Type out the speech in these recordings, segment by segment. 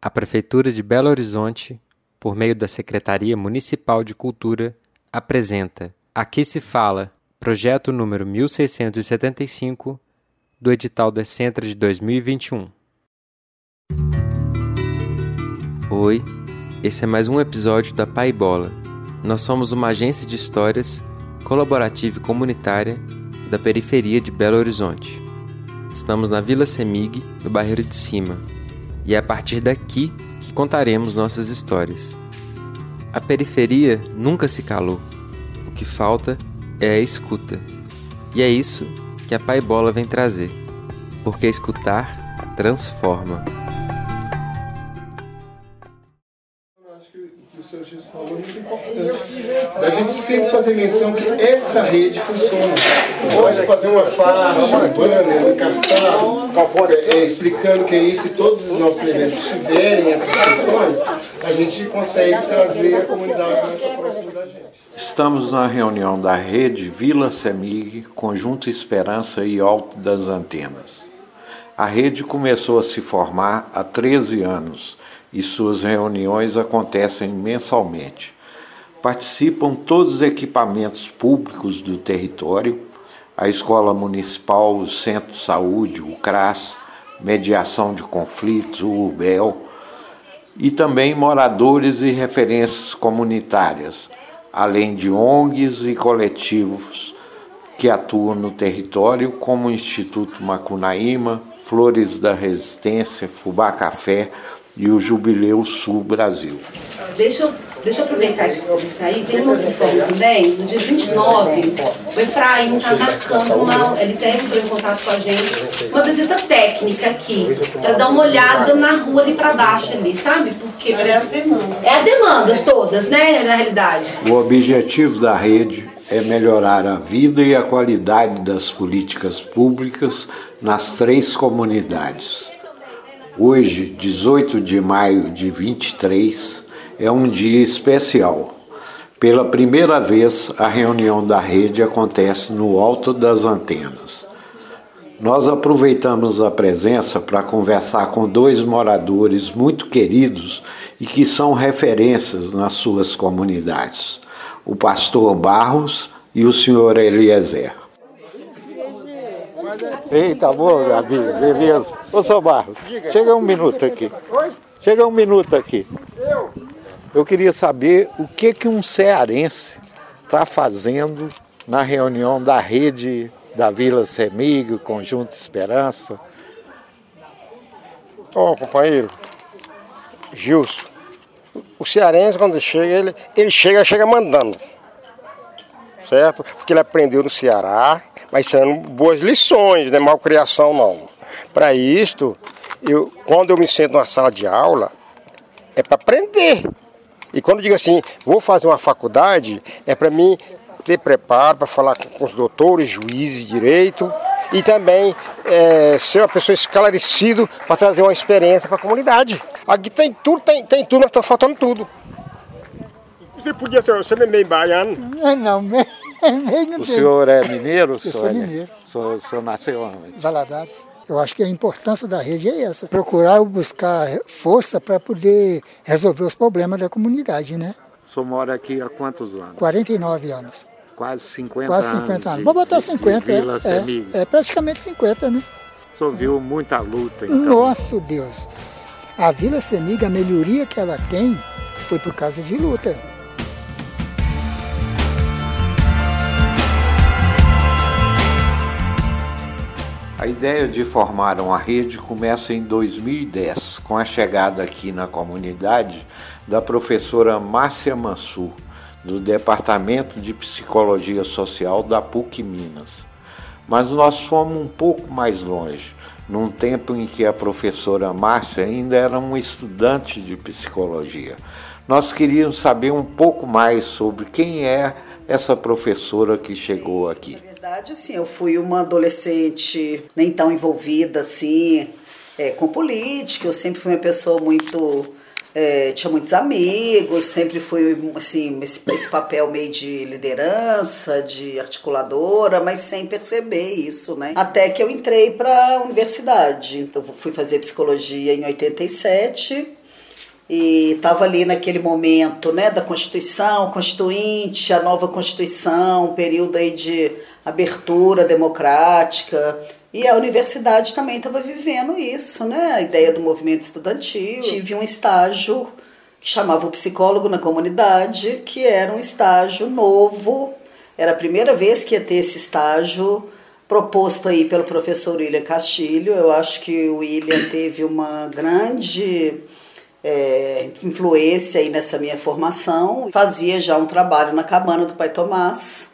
A Prefeitura de Belo Horizonte, por meio da Secretaria Municipal de Cultura, apresenta Aqui se fala, projeto número 1675 do edital Decentra de 2021. Oi, esse é mais um episódio da Pai Bola. Nós somos uma agência de histórias colaborativa e comunitária da periferia de Belo Horizonte. Estamos na Vila Semig, no bairro de Cima, e é a partir daqui que contaremos nossas histórias. A periferia nunca se calou. O que falta é a escuta. E é isso que a Pai Bola vem trazer. Porque escutar transforma. Da gente sempre fazer menção que essa rede funciona. Pode fazer uma faixa, um banner, um cartaz, é, é, explicando que é isso e todos os nossos eventos tiverem essas questões, a gente consegue trazer a comunidade mais próxima da gente. Estamos na reunião da rede Vila Semig, Conjunto Esperança e Alto das Antenas. A rede começou a se formar há 13 anos e suas reuniões acontecem mensalmente. Participam todos os equipamentos públicos do território, a Escola Municipal, o Centro de Saúde, o CRAS, Mediação de Conflitos, o UBEL, e também moradores e referências comunitárias, além de ONGs e coletivos que atuam no território, como o Instituto Macunaíma, Flores da Resistência, Fubá Café, e o Jubileu Sul Brasil. Deixa eu, deixa eu aproveitar que você está aí, tem uma outra forma também, no dia 29, o Efraim está marcando uma, ele tem entrou em contato com a gente, uma visita técnica aqui, para dar uma olhada na rua ali para baixo ali, sabe? Porque é as demandas. É as demandas todas, né, na realidade. O objetivo da rede é melhorar a vida e a qualidade das políticas públicas nas três comunidades Hoje, 18 de maio de 23, é um dia especial. Pela primeira vez, a reunião da rede acontece no alto das antenas. Nós aproveitamos a presença para conversar com dois moradores muito queridos e que são referências nas suas comunidades: o pastor Barros e o senhor Eliezer. Eita, boa, Gabi, beleza. Ô, seu Barro, chega um minuto aqui. Chega um minuto aqui. Eu queria saber o que, que um cearense está fazendo na reunião da rede da Vila Semig, Conjunto Esperança. Ô, oh, companheiro, Gilson, o cearense quando chega, ele, ele chega, chega mandando. Certo? Porque ele aprendeu no Ceará, mas sendo boas lições, não é malcriação não. Para isto, eu, quando eu me sento numa sala de aula, é para aprender. E quando eu digo assim, vou fazer uma faculdade, é para mim ter preparo para falar com os doutores, juízes de direito e também é, ser uma pessoa esclarecida para trazer uma experiência para a comunidade. Aqui tem tudo, tem, tem tudo, mas está faltando tudo. Você podia ser, você não é meio baiano? Não, não, meio o senhor é mineiro? Eu sou mineiro. O senhor nasceu onde? Valadares. Eu acho que a importância da rede é essa, procurar buscar força para poder resolver os problemas da comunidade, né? O senhor mora aqui há quantos anos? 49 anos. Quase 50 Quase 50 anos. anos. Vou botar 50, é, é, é, praticamente 50, né? O senhor viu muita luta, então? Nossa Deus! A Vila Seniga, a melhoria que ela tem foi por causa de luta. Ideia de formar uma rede começa em 2010, com a chegada aqui na comunidade da professora Márcia Mansur, do Departamento de Psicologia Social da PUC Minas. Mas nós fomos um pouco mais longe, num tempo em que a professora Márcia ainda era uma estudante de psicologia. Nós queríamos saber um pouco mais sobre quem é essa professora que chegou aqui verdade, assim, eu fui uma adolescente nem tão envolvida assim é, com política. Eu sempre fui uma pessoa muito é, tinha muitos amigos, sempre fui assim esse, esse, papel meio de liderança, de articuladora, mas sem perceber isso, né? Até que eu entrei para a universidade. Então fui fazer psicologia em 87 e estava ali naquele momento né, da Constituição, Constituinte, a nova Constituição, um período aí de abertura democrática. E a universidade também estava vivendo isso, né? A ideia do movimento estudantil. Tive um estágio que chamava o psicólogo na comunidade, que era um estágio novo. Era a primeira vez que ia ter esse estágio proposto aí pelo professor William Castilho. Eu acho que o William teve uma grande é, influência aí nessa minha formação. Fazia já um trabalho na cabana do Pai Tomás,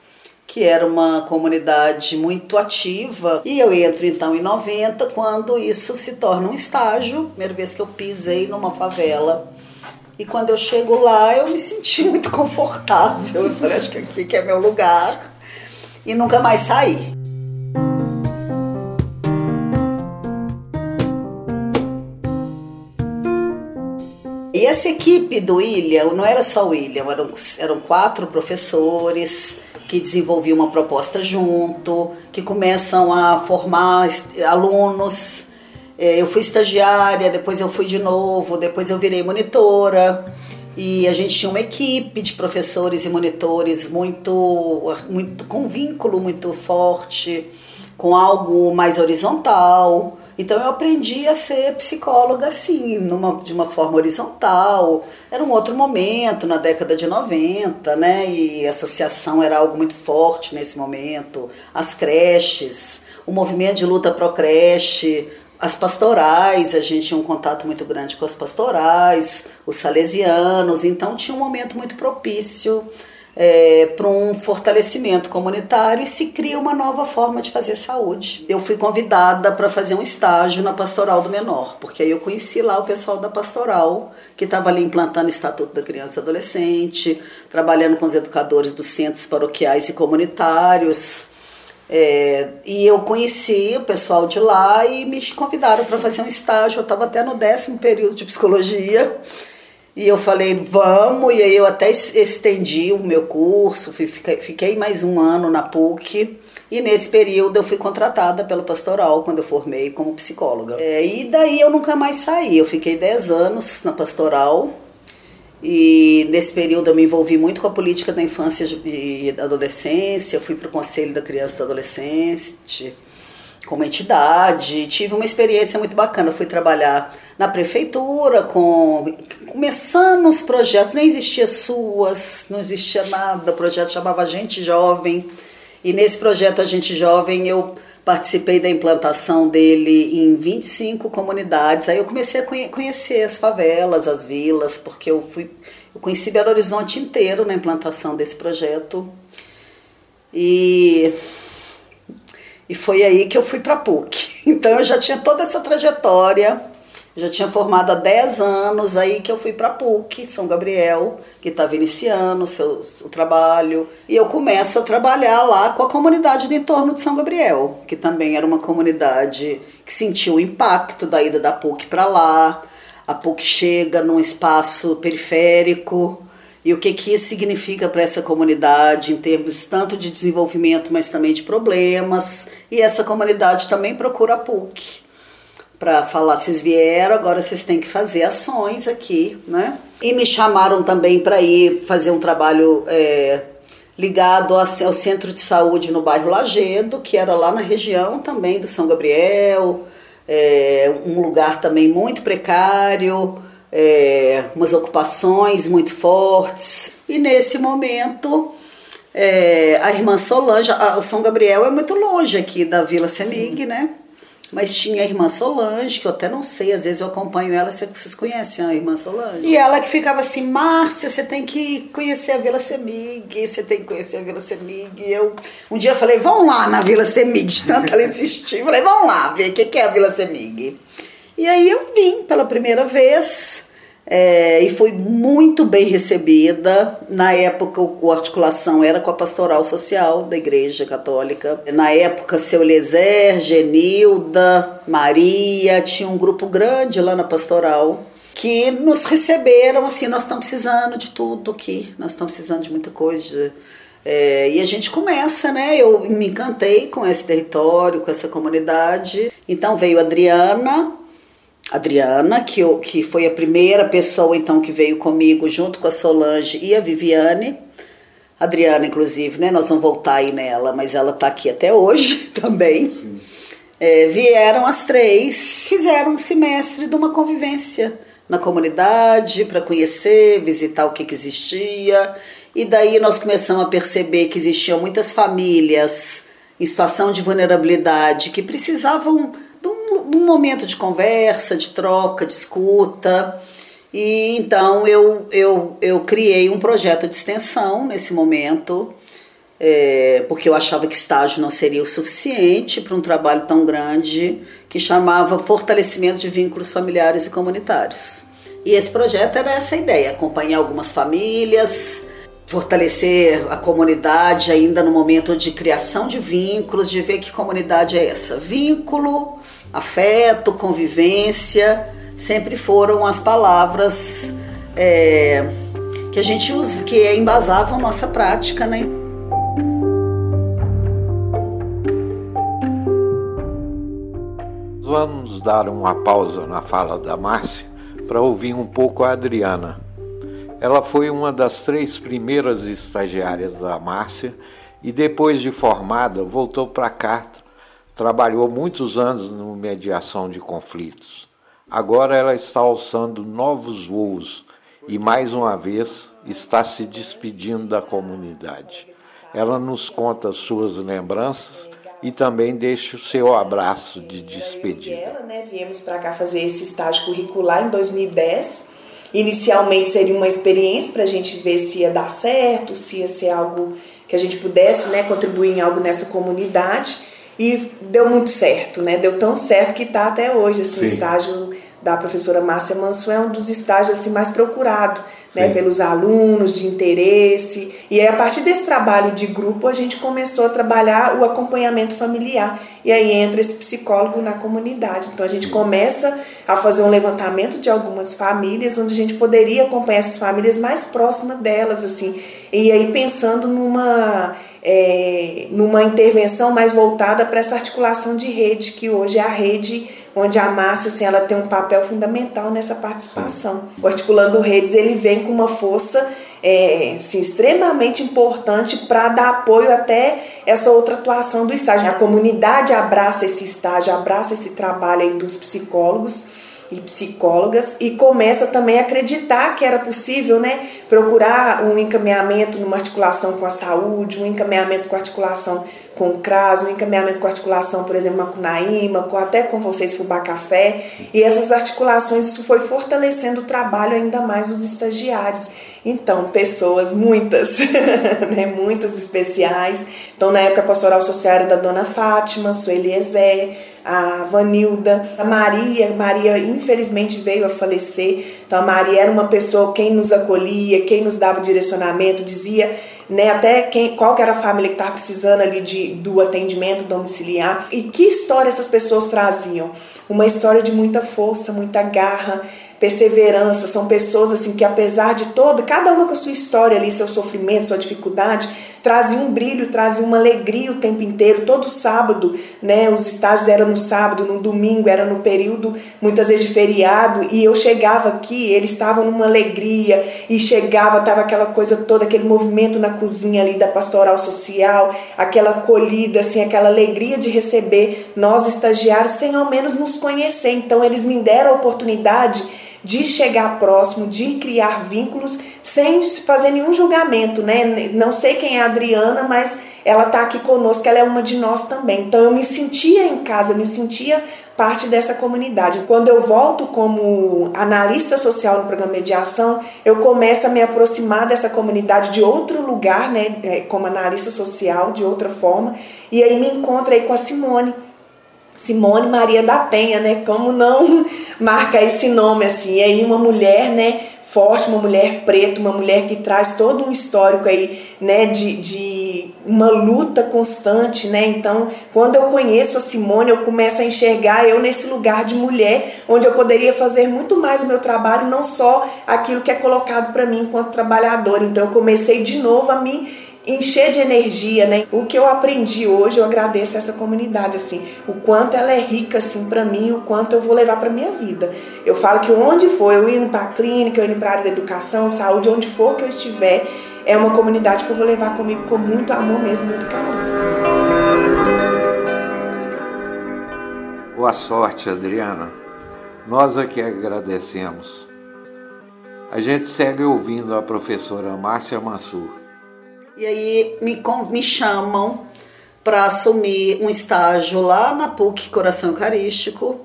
que era uma comunidade muito ativa. E eu entro então em 90, quando isso se torna um estágio. Primeira vez que eu pisei numa favela. E quando eu chego lá, eu me senti muito confortável. Eu falei, acho que aqui que é meu lugar. E nunca mais saí. E essa equipe do William, não era só o William, eram, eram quatro professores que desenvolviam uma proposta junto, que começam a formar alunos. É, eu fui estagiária, depois eu fui de novo, depois eu virei monitora. E a gente tinha uma equipe de professores e monitores muito, muito com vínculo muito forte, com algo mais horizontal. Então eu aprendi a ser psicóloga assim, numa, de uma forma horizontal. Era um outro momento, na década de 90, né? E a associação era algo muito forte nesse momento. As creches, o movimento de luta pro creche, as pastorais, a gente tinha um contato muito grande com as pastorais, os salesianos, então tinha um momento muito propício é, para um fortalecimento comunitário e se cria uma nova forma de fazer saúde. Eu fui convidada para fazer um estágio na Pastoral do Menor, porque aí eu conheci lá o pessoal da Pastoral, que estava ali implantando o Estatuto da Criança e Adolescente, trabalhando com os educadores dos centros paroquiais e comunitários. É, e eu conheci o pessoal de lá e me convidaram para fazer um estágio. Eu estava até no décimo período de psicologia. E eu falei, vamos, e aí eu até estendi o meu curso, fiquei mais um ano na PUC. E nesse período eu fui contratada pelo pastoral quando eu formei como psicóloga. É, e daí eu nunca mais saí. Eu fiquei 10 anos na pastoral. E nesse período eu me envolvi muito com a política da infância e adolescência. Fui para o Conselho da Criança e do Adolescente como entidade. Tive uma experiência muito bacana. Fui trabalhar na prefeitura, com começando os projetos, nem existia suas, não existia nada, o projeto chamava Gente Jovem. E nesse projeto A Gente Jovem eu participei da implantação dele em 25 comunidades. Aí eu comecei a conhecer as favelas, as vilas, porque eu fui eu conheci Belo Horizonte inteiro na implantação desse projeto. E e foi aí que eu fui para PUC. Então eu já tinha toda essa trajetória, já tinha formado há 10 anos aí que eu fui para PUC, São Gabriel, que estava iniciando o seu o trabalho. E eu começo a trabalhar lá com a comunidade do entorno de São Gabriel, que também era uma comunidade que sentiu o impacto da ida da PUC para lá. A PUC chega num espaço periférico, e o que, que isso significa para essa comunidade em termos tanto de desenvolvimento, mas também de problemas. E essa comunidade também procura a PUC para falar: vocês vieram, agora vocês têm que fazer ações aqui, né? E me chamaram também para ir fazer um trabalho é, ligado ao centro de saúde no bairro Lagedo, que era lá na região também do São Gabriel, é, um lugar também muito precário é, umas ocupações muito fortes. E nesse momento, é, a irmã Solange, a, o São Gabriel é muito longe aqui da Vila Semig, né? Mas tinha a irmã Solange, que eu até não sei, às vezes eu acompanho ela, vocês conhecem a irmã Solange. E ela que ficava assim, Márcia, você tem que conhecer a Vila Semig, você tem que conhecer a Vila Semig. E eu, um dia falei, vamos lá na Vila Semig, de tanto ela insistir. Falei, vamos lá ver o que é a Vila Semig. E aí eu vim pela primeira vez é, e fui muito bem recebida. Na época, o, articulação era com a pastoral social da Igreja Católica. Na época, seu Lezer, Genilda, Maria, tinha um grupo grande lá na pastoral que nos receberam assim: nós estamos precisando de tudo aqui, nós estamos precisando de muita coisa. É, e a gente começa, né? Eu me encantei com esse território, com essa comunidade. Então veio a Adriana, Adriana, que, eu, que foi a primeira pessoa então que veio comigo junto com a Solange e a Viviane. Adriana, inclusive, né? Nós vamos voltar aí nela, mas ela está aqui até hoje também. É, vieram as três, fizeram um semestre de uma convivência na comunidade para conhecer, visitar o que, que existia. E daí nós começamos a perceber que existiam muitas famílias em situação de vulnerabilidade que precisavam de um, de um momento de conversa, de troca, de escuta. E então eu, eu, eu criei um projeto de extensão nesse momento, é, porque eu achava que estágio não seria o suficiente para um trabalho tão grande, que chamava Fortalecimento de Vínculos Familiares e Comunitários. E esse projeto era essa ideia: acompanhar algumas famílias, fortalecer a comunidade ainda no momento de criação de vínculos, de ver que comunidade é essa. Vínculo, afeto, convivência, sempre foram as palavras é, que a gente usa, que embasavam nossa prática, né? Vamos dar uma pausa na fala da Márcia para ouvir um pouco a Adriana. Ela foi uma das três primeiras estagiárias da Márcia e depois de formada voltou para cá, trabalhou muitos anos no mediação de conflitos. Agora ela está alçando novos voos e mais uma vez está se despedindo da comunidade. Ela nos conta suas lembranças e também deixa o seu abraço de despedida. Eu, né, viemos para cá fazer esse estágio curricular em 2010. Inicialmente seria uma experiência para a gente ver se ia dar certo, se ia ser algo que a gente pudesse né, contribuir em algo nessa comunidade. E deu muito certo, né? Deu tão certo que está até hoje. Assim, o estágio da professora Márcia Manso é um dos estágios assim, mais procurado né, pelos alunos, de interesse. E aí, a partir desse trabalho de grupo, a gente começou a trabalhar o acompanhamento familiar. E aí entra esse psicólogo na comunidade. Então, a gente começa a fazer um levantamento de algumas famílias, onde a gente poderia acompanhar essas famílias mais próximas delas, assim. E aí, pensando numa. É, numa intervenção mais voltada para essa articulação de rede, que hoje é a rede onde a Márcia assim, ela tem um papel fundamental nessa participação. O Articulando Redes ele vem com uma força é, assim, extremamente importante para dar apoio até essa outra atuação do estágio. A comunidade abraça esse estágio, abraça esse trabalho aí dos psicólogos e psicólogas e começa também a acreditar que era possível, né, procurar um encaminhamento numa articulação com a saúde, um encaminhamento com articulação com o CRAS, um encaminhamento com articulação, por exemplo, com Naima, com, até com vocês Fubá Café, e essas articulações, isso foi fortalecendo o trabalho ainda mais dos estagiários. Então, pessoas, muitas, né, muitas especiais. Então, na época pastoral social da Dona Fátima, Sueli Ezé, a Vanilda, a Maria. Maria, infelizmente, veio a falecer. Então, a Maria era uma pessoa, quem nos acolhia, quem nos dava direcionamento, dizia né, até quem, qual que era a família que estava precisando ali de, do atendimento domiciliar. E que história essas pessoas traziam? Uma história de muita força, muita garra, perseverança. São pessoas assim que apesar de todo, cada uma com a sua história ali, seu sofrimento, sua dificuldade, trazia um brilho, trazia uma alegria o tempo inteiro. Todo sábado, né, os estágios eram no sábado, no domingo, era no período muitas vezes de feriado, e eu chegava aqui, eles estavam numa alegria, e chegava, tava aquela coisa toda, aquele movimento na cozinha ali da pastoral social, aquela acolhida, assim, aquela alegria de receber nós estagiários sem ao menos nos conhecer. Então eles me deram a oportunidade de chegar próximo, de criar vínculos sem fazer nenhum julgamento, né? Não sei quem é a Adriana, mas ela está aqui conosco, ela é uma de nós também. Então eu me sentia em casa, eu me sentia parte dessa comunidade. Quando eu volto como analista social no programa Mediação, eu começo a me aproximar dessa comunidade de outro lugar, né, é, como analista social, de outra forma, e aí me encontro aí com a Simone, Simone Maria da Penha, né? Como não marca esse nome assim? E aí uma mulher, né? Forte, uma mulher preta, uma mulher que traz todo um histórico aí, né? De, de uma luta constante, né? Então, quando eu conheço a Simone, eu começo a enxergar eu nesse lugar de mulher, onde eu poderia fazer muito mais o meu trabalho, não só aquilo que é colocado para mim enquanto trabalhadora. Então, eu comecei de novo a me encher de energia, né? O que eu aprendi hoje, eu agradeço essa comunidade assim, o quanto ela é rica assim para mim, o quanto eu vou levar para minha vida. Eu falo que onde for, eu indo para a clínica, eu indo para a área da educação, saúde, onde for que eu estiver, é uma comunidade que eu vou levar comigo com muito amor mesmo, muito carinho. Boa sorte, Adriana. Nós aqui agradecemos. A gente segue ouvindo a professora Márcia Mansur. E aí me, me chamam para assumir um estágio lá na PUC Coração Eucarístico,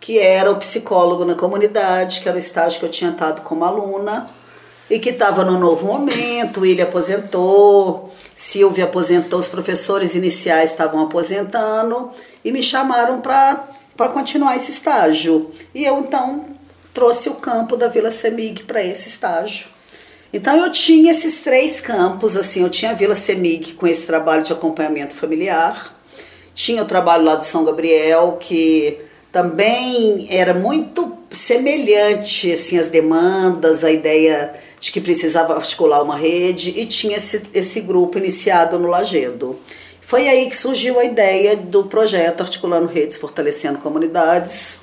que era o psicólogo na comunidade, que era o estágio que eu tinha estado como aluna e que estava no novo momento, ele aposentou, Silvia aposentou, os professores iniciais estavam aposentando e me chamaram para continuar esse estágio. E eu então trouxe o campo da Vila Semig para esse estágio. Então eu tinha esses três campos, assim, eu tinha a Vila Semig com esse trabalho de acompanhamento familiar, tinha o trabalho lá do São Gabriel, que também era muito semelhante, assim, as demandas, a ideia de que precisava articular uma rede, e tinha esse, esse grupo iniciado no Lagedo. Foi aí que surgiu a ideia do projeto Articulando Redes, Fortalecendo Comunidades,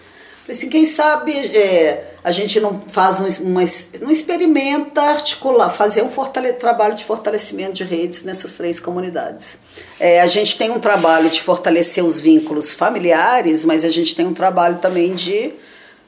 assim, quem sabe é, a gente não faz um, uma, não experimenta articular, fazer um fortale, trabalho de fortalecimento de redes nessas três comunidades. É, a gente tem um trabalho de fortalecer os vínculos familiares, mas a gente tem um trabalho também de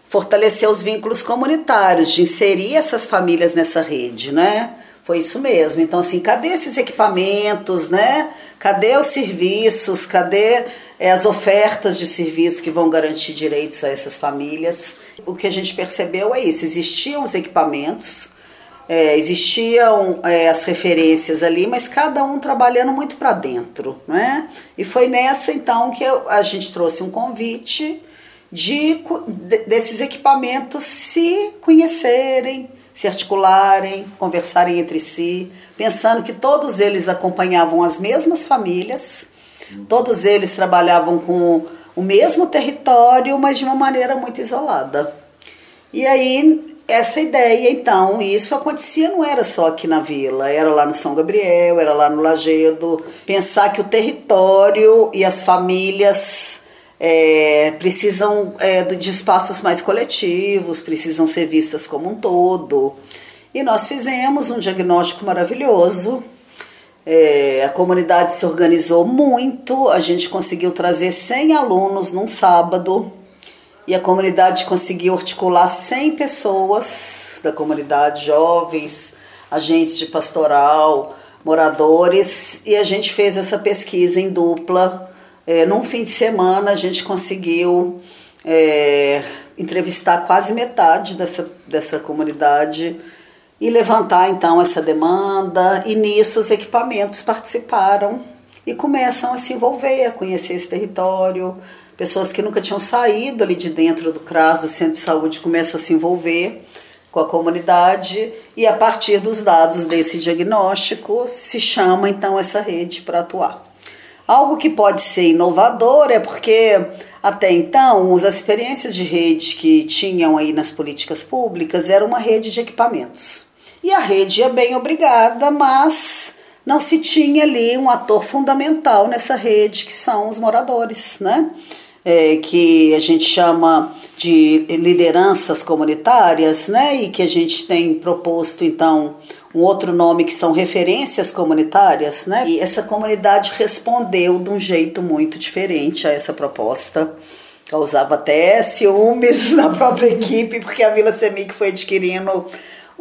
fortalecer os vínculos comunitários, de inserir essas famílias nessa rede, né? Foi isso mesmo. Então, assim, cadê esses equipamentos, né? Cadê os serviços? Cadê é, as ofertas de serviços que vão garantir direitos a essas famílias? O que a gente percebeu é isso: existiam os equipamentos, é, existiam é, as referências ali, mas cada um trabalhando muito para dentro, né? E foi nessa então que eu, a gente trouxe um convite de, desses equipamentos se conhecerem se articularem, conversarem entre si, pensando que todos eles acompanhavam as mesmas famílias, todos eles trabalhavam com o mesmo território, mas de uma maneira muito isolada. E aí, essa ideia, então, isso acontecia não era só aqui na vila, era lá no São Gabriel, era lá no Lagedo. Pensar que o território e as famílias é, precisam é, de espaços mais coletivos, precisam ser vistas como um todo. E nós fizemos um diagnóstico maravilhoso. É, a comunidade se organizou muito, a gente conseguiu trazer 100 alunos num sábado e a comunidade conseguiu articular 100 pessoas da comunidade, jovens, agentes de pastoral, moradores, e a gente fez essa pesquisa em dupla. É, num fim de semana a gente conseguiu é, entrevistar quase metade dessa, dessa comunidade e levantar então essa demanda, e nisso os equipamentos participaram e começam a se envolver, a conhecer esse território. Pessoas que nunca tinham saído ali de dentro do CRAS, do Centro de Saúde, começam a se envolver com a comunidade e a partir dos dados desse diagnóstico se chama então essa rede para atuar. Algo que pode ser inovador é porque até então as experiências de rede que tinham aí nas políticas públicas era uma rede de equipamentos. E a rede é bem obrigada, mas não se tinha ali um ator fundamental nessa rede que são os moradores, né? É, que a gente chama de lideranças comunitárias, né? E que a gente tem proposto então um outro nome que são referências comunitárias, né? E essa comunidade respondeu de um jeito muito diferente a essa proposta. Causava até ciúmes na própria equipe, porque a Vila Semic foi adquirindo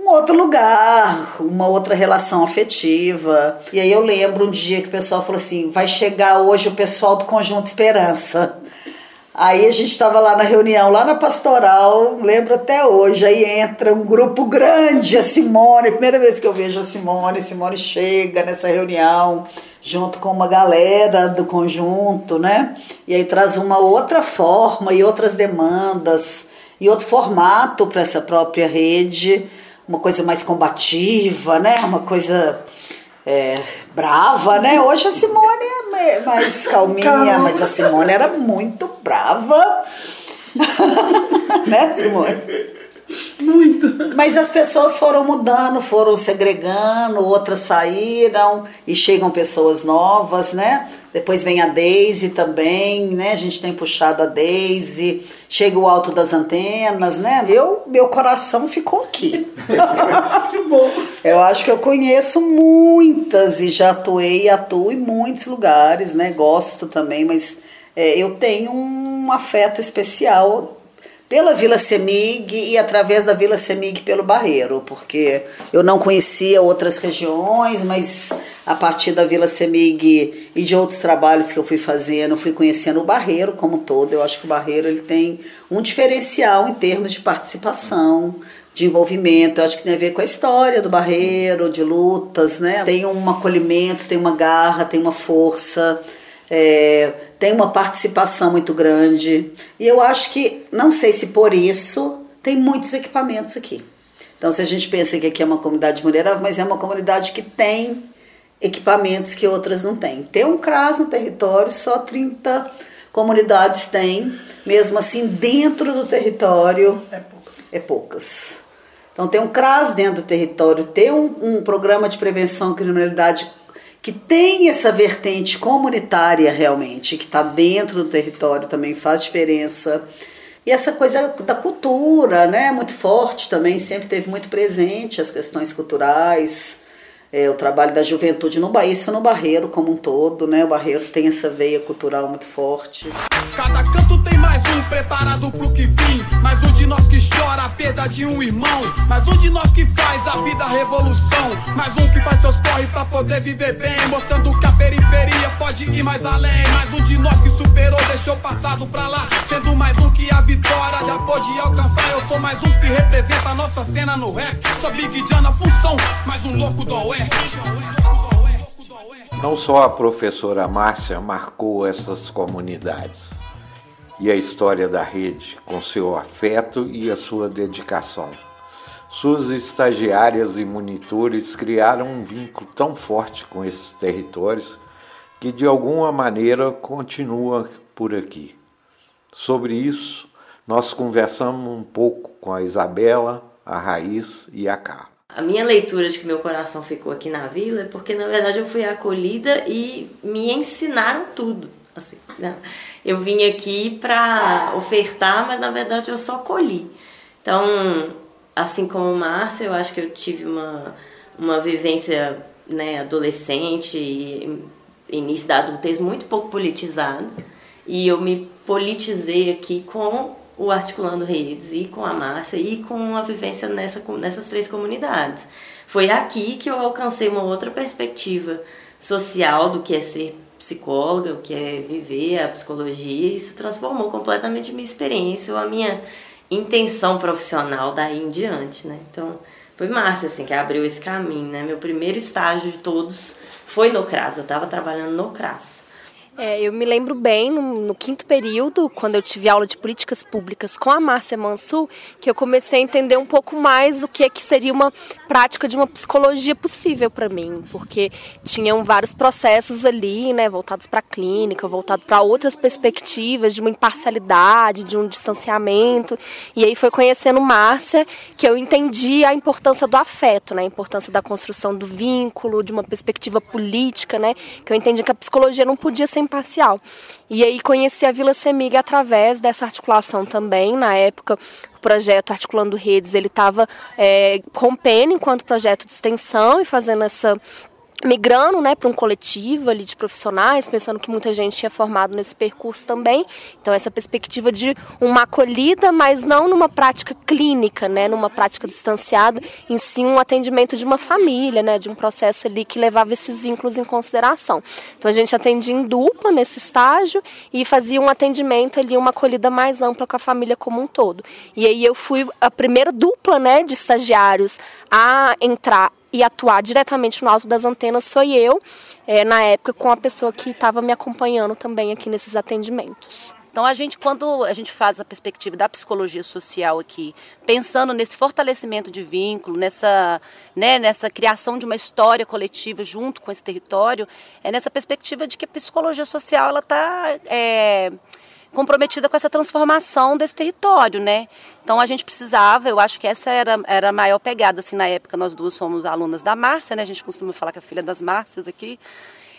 um outro lugar, uma outra relação afetiva. E aí eu lembro um dia que o pessoal falou assim: vai chegar hoje o pessoal do Conjunto Esperança. Aí a gente estava lá na reunião, lá na pastoral, lembro até hoje. Aí entra um grupo grande, a Simone, primeira vez que eu vejo a Simone, Simone chega nessa reunião junto com uma galera do conjunto, né? E aí traz uma outra forma e outras demandas e outro formato para essa própria rede, uma coisa mais combativa, né? Uma coisa é, brava, né? Hoje a Simone é mais calminha, Calma. mas a Simone era muito brava. né, Simone? Muito. Mas as pessoas foram mudando, foram segregando, outras saíram e chegam pessoas novas, né? Depois vem a Daisy também, né? A gente tem puxado a Daisy, chega o alto das antenas, né? Eu, meu coração ficou aqui. que bom. Eu acho que eu conheço muitas e já atuei e atuo em muitos lugares, né? Gosto também, mas é, eu tenho um afeto especial pela Vila Semig e através da Vila Semig pelo Barreiro, porque eu não conhecia outras regiões, mas a partir da Vila Semig e de outros trabalhos que eu fui fazendo, fui conhecendo o Barreiro como um todo. Eu acho que o Barreiro ele tem um diferencial em termos de participação, de envolvimento. Eu acho que tem a ver com a história do Barreiro, de lutas, né? Tem um acolhimento, tem uma garra, tem uma força é, tem uma participação muito grande. E eu acho que, não sei se por isso, tem muitos equipamentos aqui. Então, se a gente pensa que aqui é uma comunidade vulnerável, mas é uma comunidade que tem equipamentos que outras não têm. Tem um CRAS no território, só 30 comunidades têm. Mesmo assim, dentro do território, é poucas. É poucas. Então, tem um CRAS dentro do território, ter um, um programa de prevenção à criminalidade que tem essa vertente comunitária realmente, que está dentro do território também faz diferença. E essa coisa da cultura, né, muito forte também, sempre teve muito presente as questões culturais, é, o trabalho da juventude no Bahia, isso no Barreiro como um todo, né? O Barreiro tem essa veia cultural muito forte. Cada canto tem mais um preparado pro que vim, mais um de nós que chora a perda de um irmão, mais um de nós que faz a vida revolução, mais um que faz seus corre pra poder viver bem, mostrando que a periferia pode ir mais além, mais um de nós que superou, deixou passado pra lá, sendo mais um que a vitória já pôde alcançar. Eu sou mais um que representa a nossa cena no rap, sou Big John na função, mais um louco do Oeste. Não só a professora Márcia marcou essas comunidades e a história da rede com seu afeto e a sua dedicação. Suas estagiárias e monitores criaram um vínculo tão forte com esses territórios que de alguma maneira continua por aqui. Sobre isso, nós conversamos um pouco com a Isabela, a Raiz e a Carla. A minha leitura de que meu coração ficou aqui na vila é porque, na verdade, eu fui acolhida e me ensinaram tudo. Assim, né? Eu vim aqui para ofertar, mas na verdade eu só colhi. Então, assim como Márcia, eu acho que eu tive uma, uma vivência né, adolescente início da adultez muito pouco politizada. E eu me politizei aqui com o Articulando Redes e com a Márcia e com a vivência nessa, nessas três comunidades. Foi aqui que eu alcancei uma outra perspectiva social do que é ser psicóloga, o que é viver a psicologia, e isso transformou completamente minha experiência, a minha intenção profissional daí em diante, né? Então, foi Márcia, assim, que abriu esse caminho, né? Meu primeiro estágio de todos foi no CRAS, eu estava trabalhando no CRAS. É, eu me lembro bem, no, no, quinto período, quando eu tive aula de políticas públicas com a Márcia Mansur, que eu comecei a entender um pouco mais o que, é que seria uma prática de uma psicologia possível para mim, porque tinham vários processos ali, né, voltados para a clínica, voltados para outras perspectivas, de uma imparcialidade, de um distanciamento. E aí foi conhecendo Márcia que eu entendi a importância do afeto, né, a importância da construção do vínculo, de uma perspectiva política, né, que eu entendi que a psicologia não podia ser imparcial. E aí conheci a Vila Semiga através dessa articulação também. Na época, o projeto Articulando Redes, ele estava é, rompendo enquanto projeto de extensão e fazendo essa migrando né, para um coletivo ali de profissionais, pensando que muita gente tinha formado nesse percurso também. Então, essa perspectiva de uma acolhida, mas não numa prática clínica, né, numa prática distanciada, em si um atendimento de uma família, né, de um processo ali que levava esses vínculos em consideração. Então, a gente atendia em dupla nesse estágio e fazia um atendimento ali, uma acolhida mais ampla com a família como um todo. E aí eu fui a primeira dupla né, de estagiários a entrar e atuar diretamente no alto das antenas sou eu, é, na época com a pessoa que estava me acompanhando também aqui nesses atendimentos. Então a gente, quando a gente faz a perspectiva da psicologia social aqui, pensando nesse fortalecimento de vínculo, nessa, né, nessa criação de uma história coletiva junto com esse território, é nessa perspectiva de que a psicologia social ela está é, comprometida com essa transformação desse território, né? Então a gente precisava, eu acho que essa era, era a maior pegada, assim, na época nós duas somos alunas da Márcia, né? A gente costuma falar que a filha das Márcias aqui.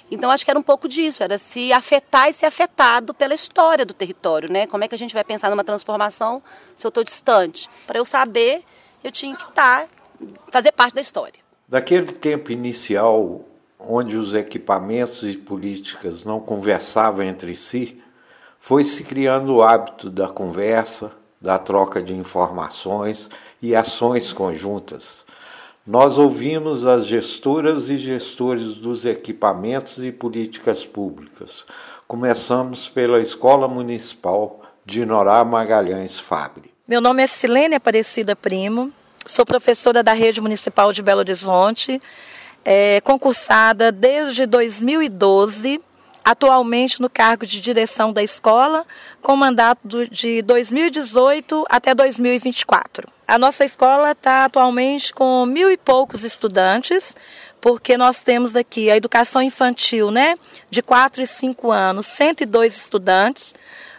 Então acho que era um pouco disso, era se afetar e ser afetado pela história do território, né? Como é que a gente vai pensar numa transformação se eu estou distante? Para eu saber, eu tinha que estar, tá, fazer parte da história. Daquele tempo inicial, onde os equipamentos e políticas não conversavam entre si, foi se criando o hábito da conversa, da troca de informações e ações conjuntas. Nós ouvimos as gestoras e gestores dos equipamentos e políticas públicas. Começamos pela Escola Municipal de Norá Magalhães Fabre. Meu nome é Silene Aparecida Primo, sou professora da Rede Municipal de Belo Horizonte, é, concursada desde 2012 atualmente no cargo de direção da escola, com mandato de 2018 até 2024. A nossa escola está atualmente com mil e poucos estudantes, porque nós temos aqui a educação infantil, né, de 4 e 5 anos, 102 estudantes,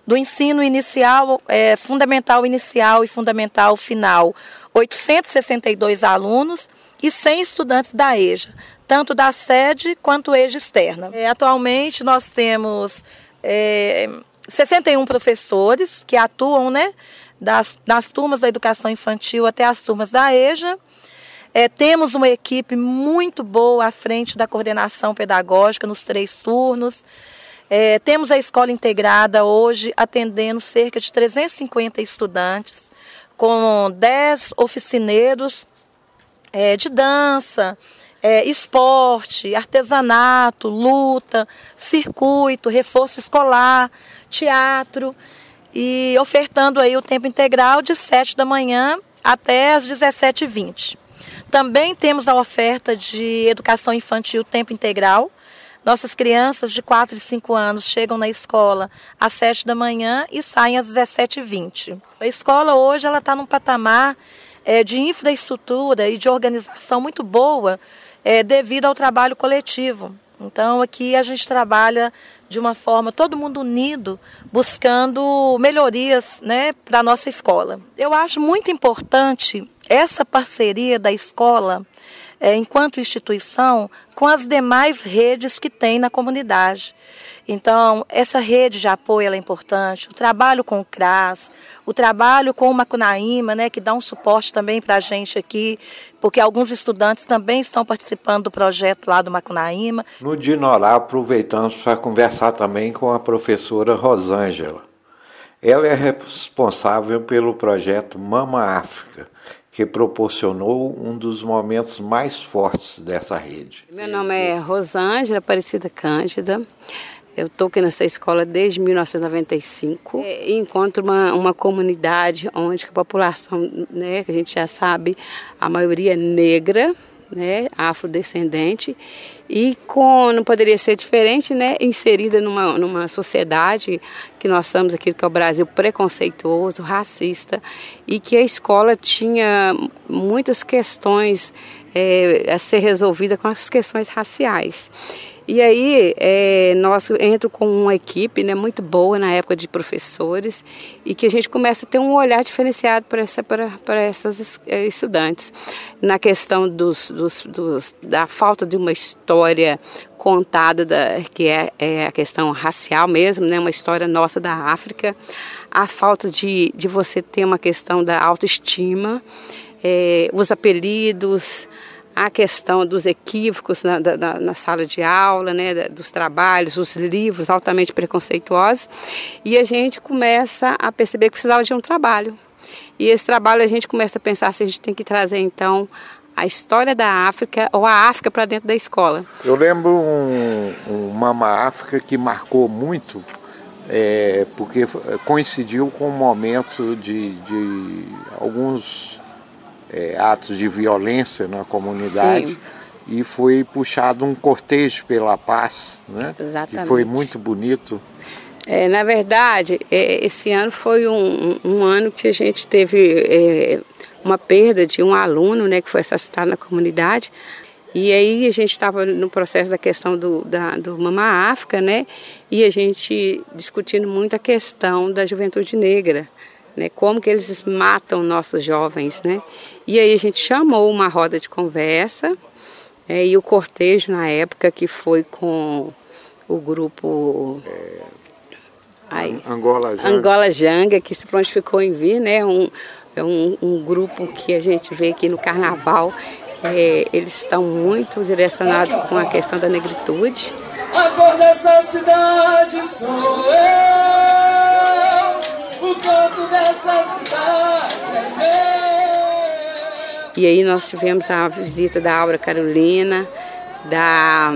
do ensino inicial, é, fundamental inicial e fundamental final, 862 alunos e 100 estudantes da EJA, tanto da sede quanto EJA externa. É, atualmente nós temos é, 61 professores que atuam né, das, das turmas da educação infantil até as turmas da EJA. É, temos uma equipe muito boa à frente da coordenação pedagógica nos três turnos. É, temos a escola integrada hoje atendendo cerca de 350 estudantes, com 10 oficineiros é, de dança, é, esporte, artesanato, luta, circuito, reforço escolar, teatro e ofertando aí o tempo integral de 7 da manhã até as 17h20. Também temos a oferta de educação infantil tempo integral. Nossas crianças de 4 e 5 anos chegam na escola às 7 da manhã e saem às 17h20. A escola hoje está num patamar é, de infraestrutura e de organização muito boa é, devido ao trabalho coletivo. Então aqui a gente trabalha de uma forma todo mundo unido, buscando melhorias né, para a nossa escola. Eu acho muito importante essa parceria da escola é, enquanto instituição, com as demais redes que tem na comunidade. Então, essa rede de apoio é importante, o trabalho com o CRAS, o trabalho com o Macunaíma, né, que dá um suporte também para a gente aqui, porque alguns estudantes também estão participando do projeto lá do Macunaíma. No Dinorá, aproveitamos para conversar também com a professora Rosângela. Ela é responsável pelo projeto Mama África, que proporcionou um dos momentos mais fortes dessa rede. Meu nome é Rosângela Aparecida Cândida. Eu estou aqui nessa escola desde 1995 é, e encontro uma, uma comunidade onde a população, né, que a gente já sabe, a maioria é negra, né, afrodescendente, e com, não poderia ser diferente, né, inserida numa, numa sociedade que nós estamos aqui, que é o Brasil preconceituoso, racista, e que a escola tinha muitas questões é, a ser resolvida com as questões raciais. E aí, é, nós entro com uma equipe né, muito boa na época de professores e que a gente começa a ter um olhar diferenciado para, essa, essas é, estudantes. Na questão dos, dos, dos, da falta de uma história contada, da, que é, é, a questão racial mesmo, né, uma história nossa da África, a falta de, de você ter uma questão da autoestima, é, os apelidos, a questão dos equívocos na, na, na, sala de aula, né, dos trabalhos, os livros altamente preconceituosos, e a gente começa a perceber que precisava de um trabalho. E esse trabalho a gente começa a pensar se a gente tem que trazer então a história da África ou a África para dentro da escola. Eu lembro um, um Mama África que marcou muito, é, porque coincidiu com o momento de, de alguns é, atos de violência na comunidade. Sim. E foi puxado um cortejo pela paz, né? Exatamente. Que foi muito bonito. É, na verdade, é, esse ano foi um, um, ano que a gente teve é, uma perda de um aluno né, que foi assassinado na comunidade. E aí a gente estava no processo da questão do, da, do Mama África, né? E a gente discutindo muito a questão da juventude negra, né? Como que eles matam nossos jovens, né? E aí a gente chamou uma roda de conversa é, e o cortejo na época que foi com o grupo é, ai, Angola Janga. Angola Janga, que se prontificou em vir, né? Um, é um, um grupo que a gente vê aqui no Carnaval é, eles estão muito direcionados com a questão da negritude. A cor dessa cidade sou eu, o canto dessa cidade é meu. E aí nós tivemos a visita da Aura Carolina, da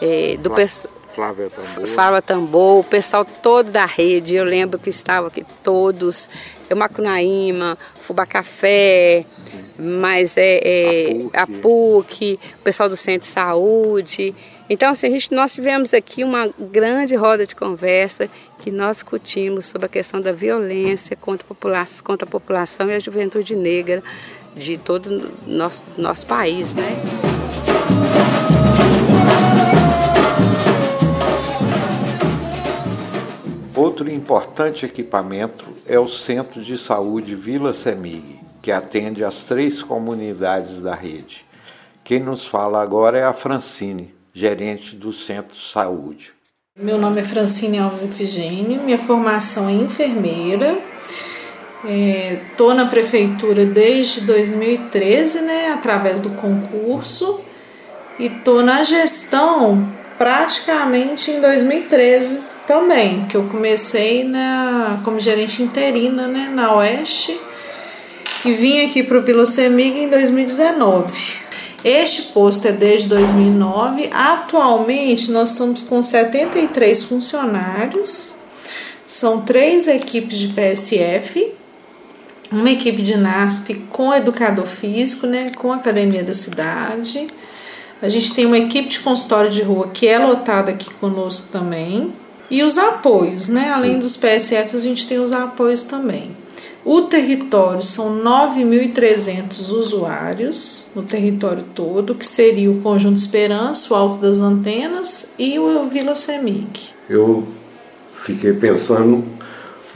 é, do pessoal Flávia Tambor. Flávia Tambor, o pessoal todo da rede, eu lembro que estavam aqui todos, o Macunaíma, Fubá Café, mas é, é a, PUC. a, PUC. o pessoal do Centro de Saúde. Então, assim, a gente, nós tivemos aqui uma grande roda de conversa que nós discutimos sobre a questão da violência contra a população, contra a população e a juventude negra de todo o nosso, nosso país, né? Outro importante equipamento é o Centro de Saúde Vila Semig, que atende as três comunidades da rede. Quem nos fala agora é a Francine, gerente do Centro de Saúde. Meu nome é Francine Alves Efigênio, minha formação é enfermeira. Estou é, na prefeitura desde 2013, né, através do concurso, e estou na gestão praticamente em 2013 também, que eu comecei na, como gerente interina né, na Oeste e vim aqui para o Vila Semig em 2019. Este posto é desde 2009. Atualmente nós estamos com 73 funcionários, são três equipes de PSF, uma equipe de NASP com educador físico, né, com academia da cidade. A gente tem uma equipe de consultório de rua que é lotada aqui conosco também. E os apoios, né? Além dos PSFs, a gente tem os apoios também. O território são 9.300 usuários no território todo, que seria o Conjunto Esperança, o Alto das Antenas e o Vila Semig. Eu fiquei pensando,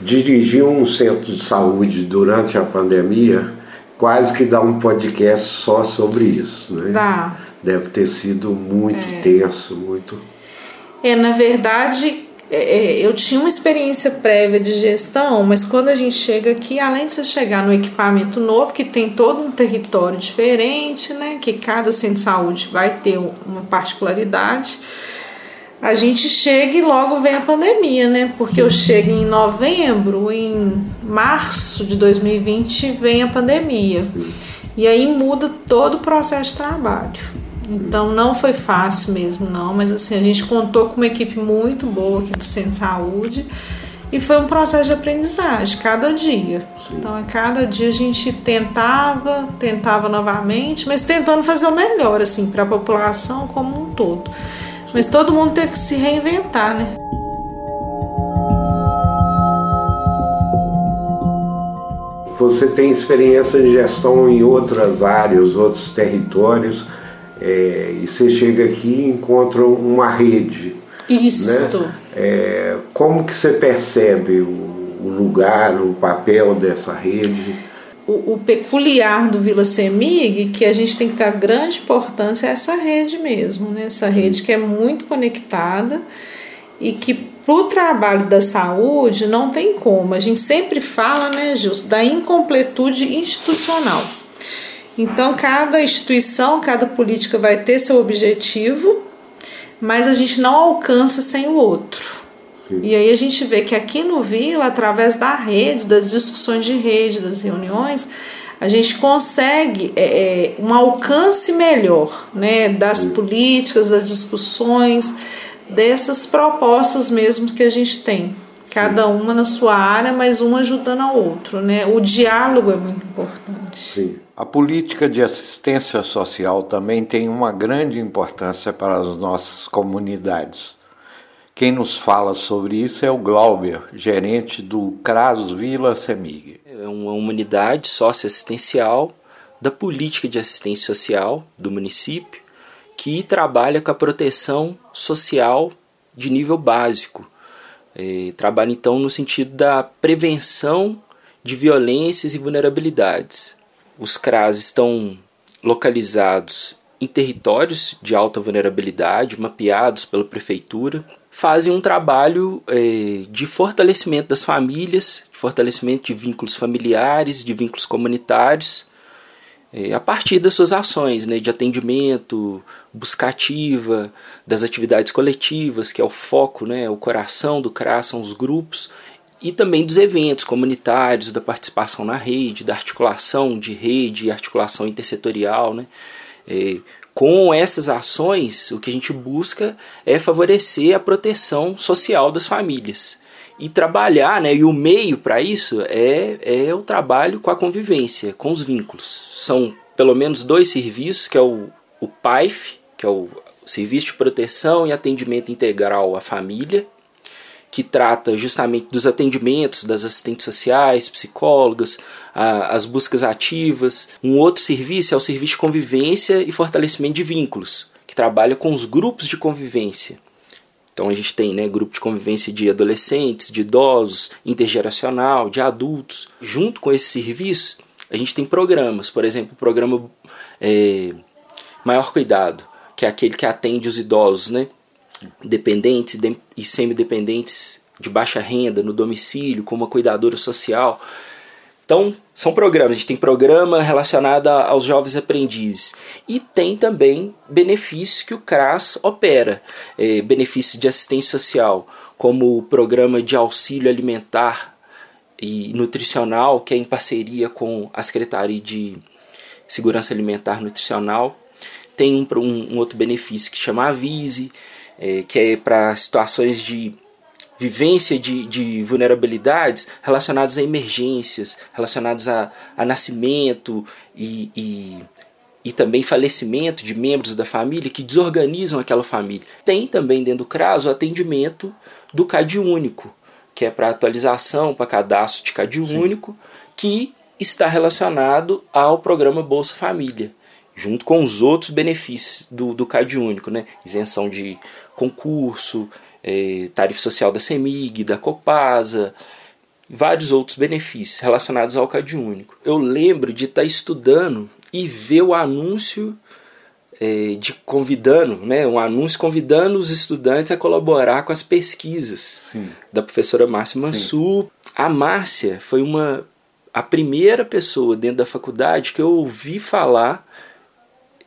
dirigir um centro de saúde durante a pandemia, quase que dá um podcast só sobre isso, né? Dá. Deve ter sido muito é. tenso, muito... É, na verdade, eu tinha uma experiência prévia de gestão, mas quando a gente chega aqui, além de você chegar no equipamento novo, que tem todo um território diferente, né, que cada centro de saúde vai ter uma particularidade, a gente chega e logo vem a pandemia, né? Porque eu chego em novembro, em março de 2020 vem a pandemia. E aí muda todo o processo de trabalho. Então não foi fácil mesmo, não, mas assim, a gente contou com uma equipe muito boa aqui do Centro de Saúde e foi um processo de aprendizagem, cada dia. Então a cada dia a gente tentava, tentava novamente, mas tentando fazer o melhor, assim, para a população como um todo. Mas todo mundo teve que se reinventar, né? Você tem experiência de gestão em outras áreas, outros territórios é, e você chega aqui e encontra uma rede. Isso. Né? É, como que você percebe o, o, lugar, o papel dessa rede? O, o, peculiar do Vila Semig, que a gente tem que dar grande importância é essa rede mesmo, né? essa rede que é muito conectada e que para o trabalho da saúde não tem como. A gente sempre fala, né, Justo, da incompletude institucional. Então, cada instituição, cada política vai ter seu objetivo, mas a gente não alcança sem o outro. Sim. E aí a gente vê que aqui no Vila, através da rede, das discussões de rede, das reuniões, a gente consegue é, é um alcance melhor né, das Sim. políticas, das discussões, dessas propostas mesmo que a gente tem. Cada uma na sua área, mas uma ajudando ao outro. Né? O diálogo é muito importante. Sim. A política de assistência social também tem uma grande importância para as nossas comunidades. Quem nos fala sobre isso é o Glauber, gerente do CRAS Vila Semig. É uma unidade socioassistencial da política de assistência social do município, que trabalha com a proteção social de nível básico. É, trabalha então no sentido da prevenção de violências e vulnerabilidades. Os CRAS estão localizados em territórios de alta vulnerabilidade, mapeados pela prefeitura, fazem um trabalho é, de fortalecimento das famílias, de fortalecimento de vínculos familiares, de vínculos comunitários, é, a partir das suas ações né, de atendimento, buscativa, das atividades coletivas, que é o foco, né, o coração do CRAS, são os grupos, e também dos eventos comunitários, da participação na rede, da articulação de rede, articulação intersetorial. Né? É, com essas ações, o que a gente busca é favorecer a proteção social das famílias. E trabalhar, né, e o meio para isso é, é o trabalho com a convivência, com os vínculos. São pelo menos dois serviços, que é o, o PAIF, que é o Serviço de Proteção e Atendimento Integral à Família, que trata justamente dos atendimentos das assistentes sociais, psicólogas, a, as buscas ativas. Um outro serviço é o serviço de convivência e fortalecimento de vínculos, que trabalha com os grupos de convivência. Então a gente tem né, grupo de convivência de adolescentes, de idosos, intergeracional, de adultos. Junto com esse serviço, a gente tem programas, por exemplo, o programa é, Maior Cuidado, que é aquele que atende os idosos, né? Dependentes e semidependentes de baixa renda no domicílio, com uma cuidadora social. Então, são programas. A gente tem programa relacionado aos jovens aprendizes. E tem também benefícios que o CRAS opera, é, benefícios de assistência social, como o programa de auxílio alimentar e nutricional, que é em parceria com a Secretaria de Segurança Alimentar Nutricional. Tem um, um outro benefício que chama Avise, é, que é para situações de vivência de, de vulnerabilidades relacionadas a emergências, relacionadas a, a nascimento e, e, e também falecimento de membros da família que desorganizam aquela família. Tem também dentro do CRAS o atendimento do CAD único, que é para atualização, para cadastro de CAD único, que está relacionado ao programa Bolsa Família junto com os outros benefícios do, do CAD único, né? isenção de concurso, é, tarifa social da CEMIG, da Copasa, vários outros benefícios relacionados ao CAD único. Eu lembro de estar estudando e ver o anúncio é, de convidando, né, um anúncio convidando os estudantes a colaborar com as pesquisas Sim. da professora Márcia Mansur. Sim. A Márcia foi uma a primeira pessoa dentro da faculdade que eu ouvi falar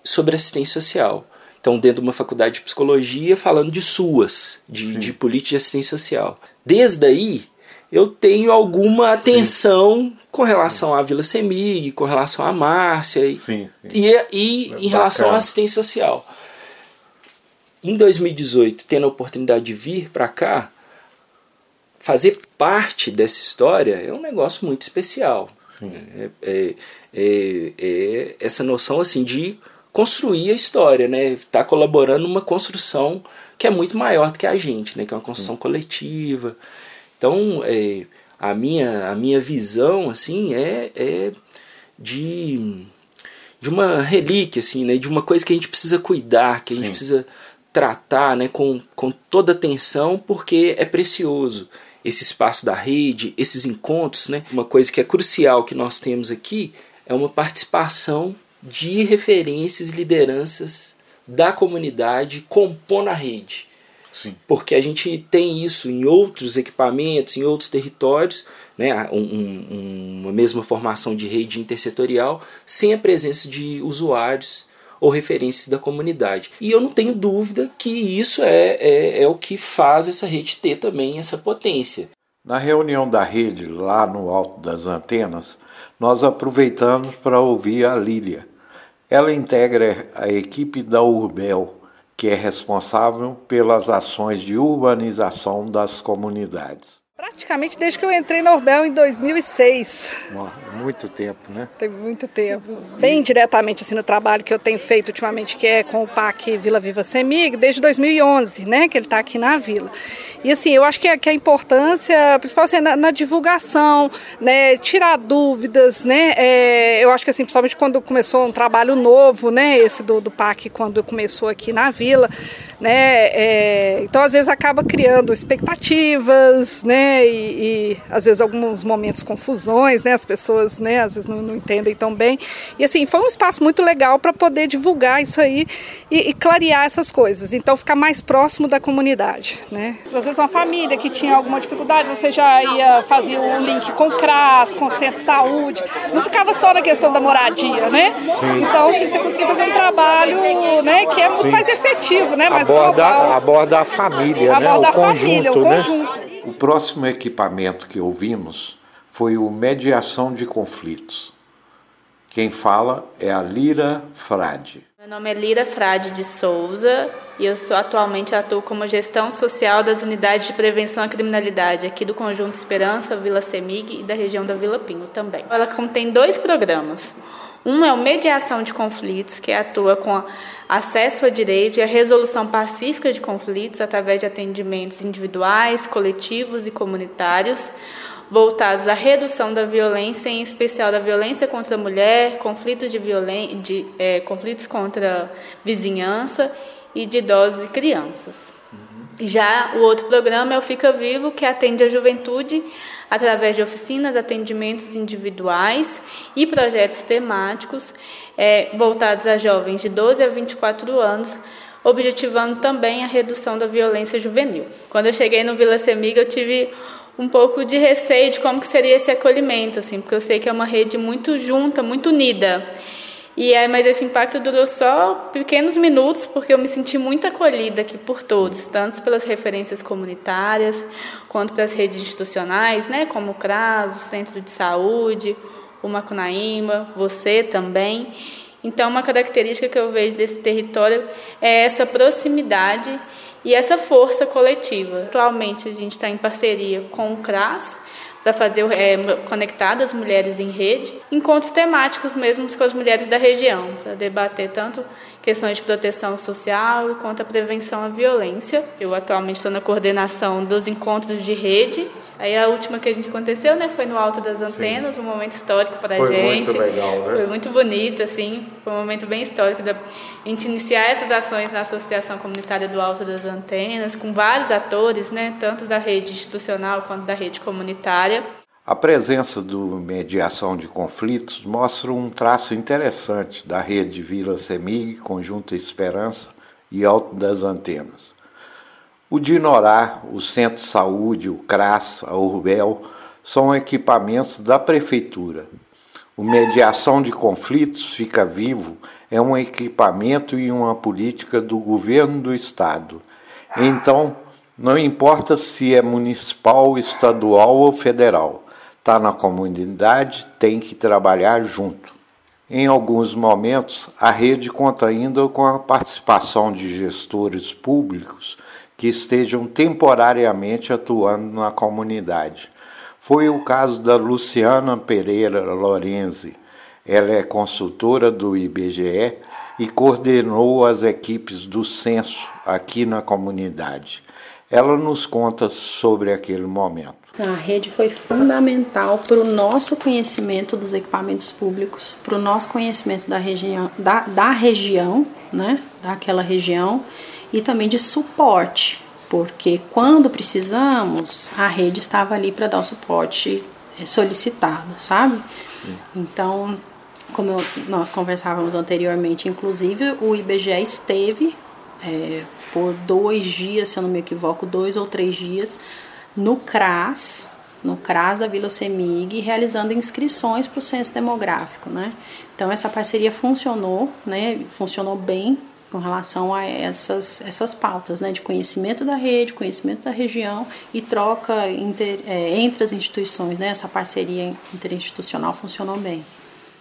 sobre assistência social. Então, dentro de uma faculdade de psicologia, falando de suas, de, de política de assistência social. Desde aí, eu tenho alguma atenção sim. com relação à Vila Semig, com relação à Márcia e, sim, sim. e, e em relação à assistência social. Em 2018, tendo a oportunidade de vir para cá, fazer parte dessa história é um negócio muito especial. É, é, é, é, essa noção assim de construir a história, né? Tá colaborando numa construção que é muito maior do que a gente, né? Que é uma construção Sim. coletiva. Então, é, a minha a minha visão assim é, é de de uma relíquia assim, né? De uma coisa que a gente precisa cuidar, que a gente Sim. precisa tratar, né? Com, com toda atenção, porque é precioso esse espaço da rede, esses encontros, né? Uma coisa que é crucial que nós temos aqui é uma participação de referências e lideranças da comunidade compor na rede. Sim. Porque a gente tem isso em outros equipamentos, em outros territórios, né, um, um, uma mesma formação de rede intersetorial, sem a presença de usuários ou referências da comunidade. E eu não tenho dúvida que isso é, é, é o que faz essa rede ter também essa potência. Na reunião da rede, lá no alto das antenas, nós aproveitamos para ouvir a Lília, ela integra a equipe da Urbel, que é responsável pelas ações de urbanização das comunidades. Praticamente desde que eu entrei na Urbel em 2006. Muito tempo, né? Tem muito tempo. Bem diretamente assim no trabalho que eu tenho feito ultimamente, que é com o PAC Vila Viva Semig, desde 2011, né, que ele está aqui na vila. E assim, eu acho que a, que a importância, principalmente assim, na, na, divulgação, né, tirar dúvidas, né, é, eu acho que assim, principalmente quando começou um trabalho novo, né, esse do, do PAC, quando começou aqui na vila, né, é, então às vezes acaba criando expectativas, né, e, e às vezes alguns momentos confusões, né, as pessoas, né, às vezes não, não entendem tão bem. E assim, foi um espaço muito legal para poder divulgar isso aí e, e, clarear essas coisas. Então ficar mais próximo da comunidade, né. Às vezes uma família que tinha alguma dificuldade, você já ia fazer um link com o CRAS, com o centro de saúde, não ficava só na questão da moradia, né? Sim. Então, assim, você conseguia fazer um trabalho, né, que é muito Sim. mais efetivo, né, mais aborda, aborda a família, aborda né? a conjunto, família, o né? conjunto. O próximo equipamento que ouvimos foi o Mediação de Conflitos. Quem fala é a Lira Frade. Meu nome é Lira Frade de Souza e eu sou, atualmente atuo como gestão social das unidades de prevenção à criminalidade aqui do Conjunto Esperança, Vila Semig e da região da Vila Pinho também. Ela contém dois programas. Um é o Mediação de Conflitos, que atua com acesso a direito e a resolução pacífica de conflitos através de atendimentos individuais, coletivos e comunitários, voltados à redução da violência, em especial da violência contra a mulher, conflitos, de violen de, é, conflitos contra vizinhança e de idosos e crianças. Já o outro programa é o Fica Vivo, que atende a juventude através de oficinas, atendimentos individuais e projetos temáticos é, voltados a jovens de 12 a 24 anos, objetivando também a redução da violência juvenil. Quando eu cheguei no Vila Semiga, eu tive um pouco de receio de como que seria esse acolhimento, assim, porque eu sei que é uma rede muito junta, muito unida. E aí, mas esse impacto durou só pequenos minutos, porque eu me senti muito acolhida aqui por todos, tanto pelas referências comunitárias, quanto pelas redes institucionais, né, como o CRAS, o Centro de Saúde, o Macunaíma, você também. Então, uma característica que eu vejo desse território é essa proximidade e essa força coletiva. Atualmente, a gente está em parceria com o CRAS, para fazer é, conectar as mulheres em rede, encontros temáticos mesmo com as mulheres da região, para debater tanto questões de proteção social e quanto a prevenção à violência. Eu atualmente estou na coordenação dos encontros de rede. Aí a última que a gente aconteceu, né, foi no Alto das Antenas, Sim. um momento histórico para a gente. Foi muito legal, né? Foi muito bonito, assim, foi um momento bem histórico da gente iniciar essas ações na Associação Comunitária do Alto das Antenas, com vários atores, né, tanto da rede institucional quanto da rede comunitária. A presença do mediação de conflitos mostra um traço interessante da rede Vila Semig, Conjunto Esperança e Alto das Antenas. O Dinorá, o Centro de Saúde, o CRAS, a Urbel são equipamentos da Prefeitura. O Mediação de Conflitos Fica Vivo é um equipamento e uma política do governo do Estado. Então, não importa se é municipal, estadual ou federal está na comunidade, tem que trabalhar junto. Em alguns momentos, a rede conta ainda com a participação de gestores públicos que estejam temporariamente atuando na comunidade. Foi o caso da Luciana Pereira Lorenzi. Ela é consultora do IBGE e coordenou as equipes do censo aqui na comunidade. Ela nos conta sobre aquele momento. A rede foi fundamental para o nosso conhecimento dos equipamentos públicos, para o nosso conhecimento da região, da, da região, né, daquela região, e também de suporte, porque quando precisamos, a rede estava ali para dar o suporte eh, solicitado, sabe? Então, como nós conversávamos anteriormente, inclusive o IBGE esteve é, por dois dias, se eu não me equivoco, dois ou três dias no CRAS, no CRAS da Vila Semig, realizando inscrições para o censo demográfico, né? Então essa parceria funcionou, né? Funcionou bem com relação a essas, essas pautas, né? De conhecimento da rede, conhecimento da região e troca inter, é, entre as instituições, né? Essa parceria interinstitucional funcionou bem.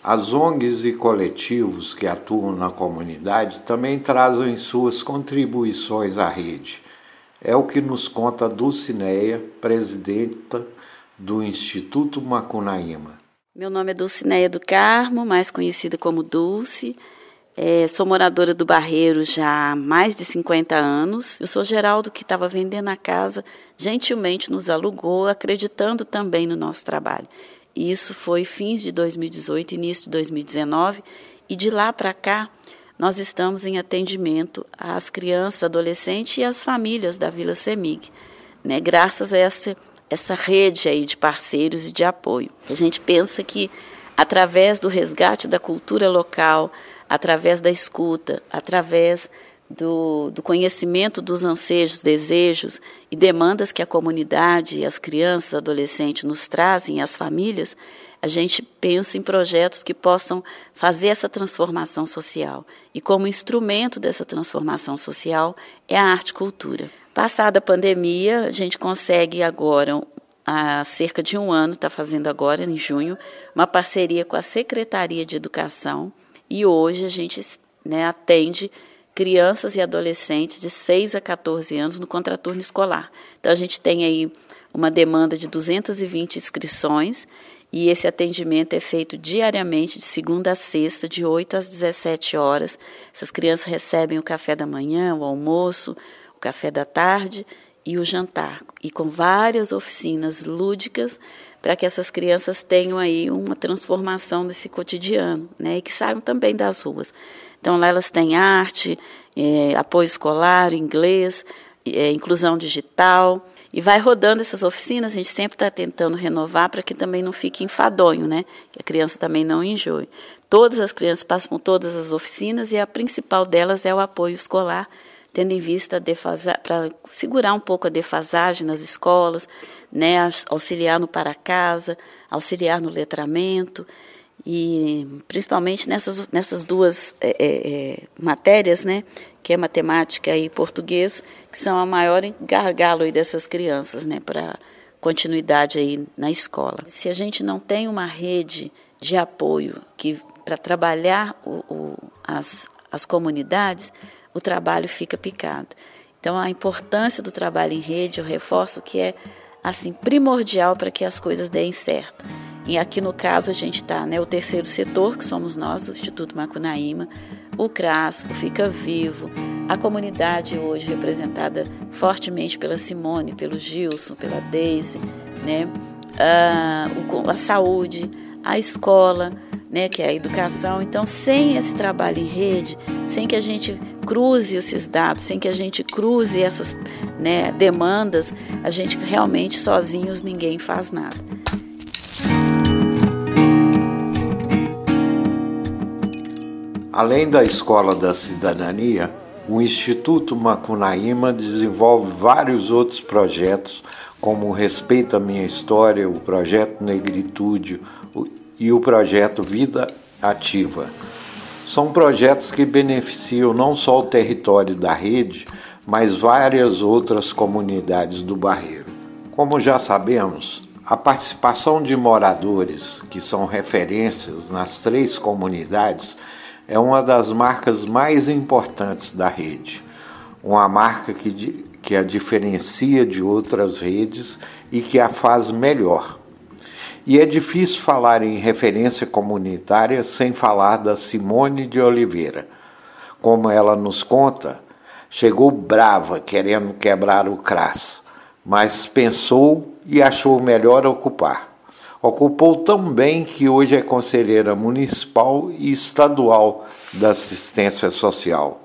As ONGs e coletivos que atuam na comunidade também trazem suas contribuições à rede É o que nos conta Dulcineia, presidenta do Instituto Macunaíma. Meu nome é Dulcineia do Carmo, mais conhecida como Dulce. É, sou moradora do Barreiro já há mais de 50 anos. Eu sou Geraldo que estava vendendo a casa, gentilmente nos alugou, acreditando também no nosso trabalho. Isso foi fins de 2018, início de 2019, e de lá para cá nós estamos em atendimento às crianças, adolescentes e às famílias da Vila Semig, né? Graças a essa essa rede aí de parceiros e de apoio. A gente pensa que através do resgate da cultura local, através da escuta, através do, do, conhecimento dos anseios, desejos e demandas que a comunidade, as crianças, adolescentes nos trazem, as famílias, a gente pensa em projetos que possam fazer essa transformação social. E como instrumento dessa transformação social é a arte cultura. Passada a pandemia, a gente consegue agora há cerca de um ano, está fazendo agora, em junho, uma parceria com a Secretaria de Educação e hoje a gente né, atende crianças e adolescentes de 6 a 14 anos no contraturno escolar. Então a gente tem aí uma demanda de 220 inscrições e esse atendimento é feito diariamente, de segunda a sexta, de 8 às 17 horas. Essas crianças recebem o café da manhã, o almoço, o café da tarde e o jantar, e com várias oficinas lúdicas para que essas crianças tenham aí uma transformação nesse cotidiano, né, e que saiam também das ruas. Então lá elas têm arte, é, apoio escolar, inglês, é, inclusão digital, e vai rodando essas oficinas, a gente sempre está tentando renovar para que também não fique enfadonho, né? Que a criança também não enjoe. Todas as crianças passam por todas as oficinas e a principal delas é o apoio escolar, tendo em vista para segurar um pouco a defasagem nas escolas, né, auxiliar no para casa, auxiliar no letramento e principalmente nessas, nessas duas é, é, matérias, né, que é matemática e português, que são a maior gargalo aí dessas crianças, né, para continuidade aí na escola. Se a gente não tem uma rede de apoio que para trabalhar o, o, as, as comunidades, o trabalho fica picado. Então, a importância do trabalho em rede, eu reforço que é assim primordial para que as coisas deem certo. E aqui no caso a gente está, né, o terceiro setor, que somos nós, o Instituto Macunaíma, o CRAS, o Fica Vivo, a comunidade hoje representada fortemente pela Simone, pelo Gilson, pela Deise, né, a, a saúde, a escola, né, que é a educação. Então, sem esse trabalho em rede, sem que a gente cruze esses dados, sem que a gente cruze essas né, demandas, a gente realmente sozinhos ninguém faz nada. Além da Escola da Cidadania, o Instituto Macunaíma desenvolve vários outros projetos, como o Respeita a Minha História, o Projeto Negritude, e o projeto Vida Ativa. São projetos que beneficiam não só o território da rede, mas várias outras comunidades do Barreiro. Como já sabemos, a participação de moradores, que são referências nas três comunidades, é uma das marcas mais importantes da rede. Uma marca que, que a diferencia de outras redes e que a faz melhor. E é difícil falar em referência comunitária sem falar da Simone de Oliveira. Como ela nos conta, chegou brava querendo quebrar o CRAS, mas pensou e achou melhor ocupar. Ocupou tão bem que hoje é conselheira municipal e estadual da assistência social.